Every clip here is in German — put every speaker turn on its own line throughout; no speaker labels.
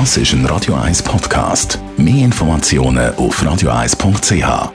Das ist ein Radio 1 Podcast. Mehr Informationen auf radio1.ch.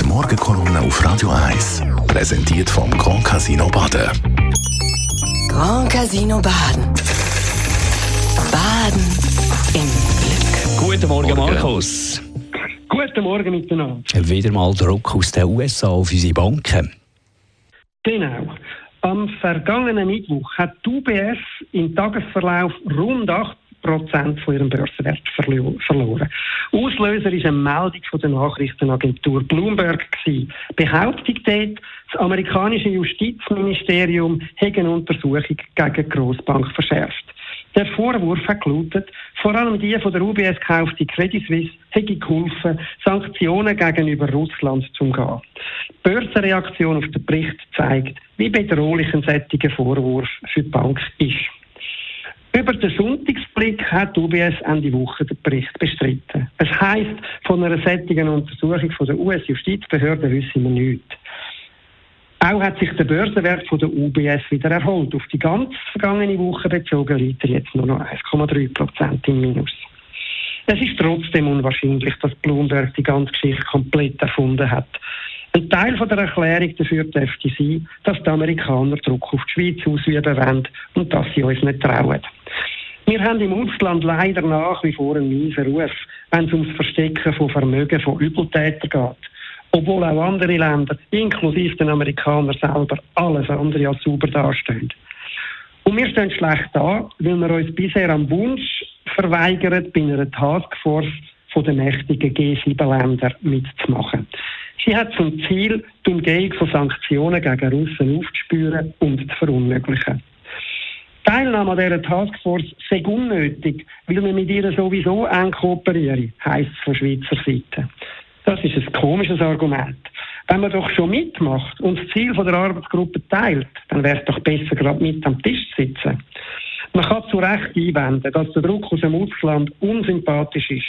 Die Morgenkolumne auf Radio 1 präsentiert vom Grand Casino Baden.
Grand Casino Baden. Baden im Glück.
Guten Morgen, Markus.
Guten Morgen miteinander.
Wieder mal Druck aus den USA auf unsere Banken.
Genau. Am vergangenen Mittwoch hat die UBS im Tagesverlauf rund 8 Prozent von ihrem Börsenwert verloren. Auslöser ist eine Meldung von der Nachrichtenagentur Bloomberg gewesen. Behauptung dort, das amerikanische Justizministerium hätte eine Untersuchung gegen die Grossbank verschärft. Der Vorwurf hat gelautet, vor allem die von der UBS gekaufte Credit Suisse hätte geholfen, Sanktionen gegenüber Russland zu umgehen. Die Börsenreaktion auf den Bericht zeigt, wie bedrohlich ein solcher Vorwurf für die Bank ist. Über den Sonntagsblick hat die UBS Ende Woche den Bericht bestritten. Es heisst, von einer sättigen Untersuchung von der US-Justizbehörde wissen wir nichts. Auch hat sich der Börsenwert von der UBS wieder erholt. Auf die ganz vergangene Woche bezogen liegt er jetzt nur noch 1,3 Prozent im Minus. Es ist trotzdem unwahrscheinlich, dass Bloomberg die ganze Geschichte komplett erfunden hat. Ein Teil von der Erklärung dafür dürfte sein, dass die Amerikaner Druck auf die Schweiz ausüben wollen und dass sie uns nicht trauen. Wir haben im Ausland leider nach wie vor einen miesen Ruf, wenn es ums Verstecken von Vermögen von Übeltätern geht obwohl auch andere Länder, inklusive den Amerikanern selber, alles andere als sauber dastehen. Und wir stehen schlecht da, weil wir uns bisher am Wunsch verweigern, bei einer Taskforce von den mächtigen G7-Ländern mitzumachen. Sie hat zum Ziel, die Umgehung von Sanktionen gegen Russen aufzuspüren und zu verunmöglichen. Teilnahme an dieser Taskforce sei unnötig, weil wir mit ihr sowieso eng kooperieren, heisst es von Schweizer Seite. Das ist ein komisches Argument. Wenn man doch schon mitmacht und das Ziel der Arbeitsgruppe teilt, dann wäre es doch besser, gerade mit am Tisch zu sitzen. Man kann zu Recht einwenden, dass der Druck aus dem Ausland unsympathisch ist.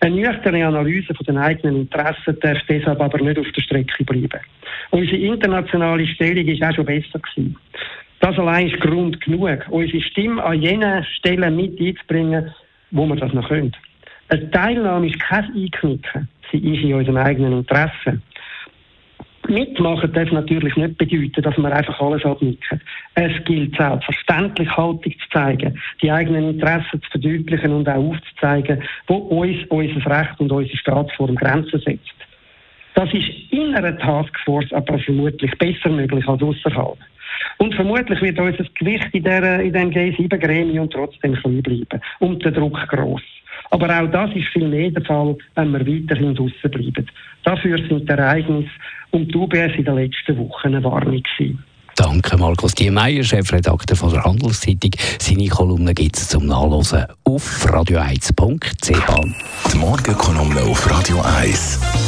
Eine nüchterne Analyse von den eigenen Interessen darf deshalb aber nicht auf der Strecke bleiben. Unsere internationale Stellung ist auch schon besser gewesen. Das allein ist Grund genug, unsere Stimme an jenen Stellen mit einzubringen, wo wir das noch können. Eine Teilnahme ist kein Einknicken sie ist in unserem eigenen Interesse. Mitmachen darf natürlich nicht bedeuten, dass man einfach alles abnicken. Es gilt selbstverständlich Haltung zu zeigen, die eigenen Interessen zu verdeutlichen und auch aufzuzeigen, wo uns unser Recht und unsere Staatsform Grenzen setzt. Das ist in einer Taskforce aber vermutlich besser möglich als außerhalb. Und vermutlich wird unser Gewicht in, der, in dem G7-Gremium trotzdem klein bleiben und der Druck gross. Aber auch das ist viel mehr der Fall, wenn wir weiterhin draussen bleiben. Dafür sind die Ereignisse um die UBS in den letzten Wochen eine Warnung gewesen.
Danke, Markus Diemeyer, Chefredakteur von der Handelszeitung. Seine Kolumne gibt es zum Nachlesen auf radio1.ch.
Die Morgenkolumne auf Radio 1.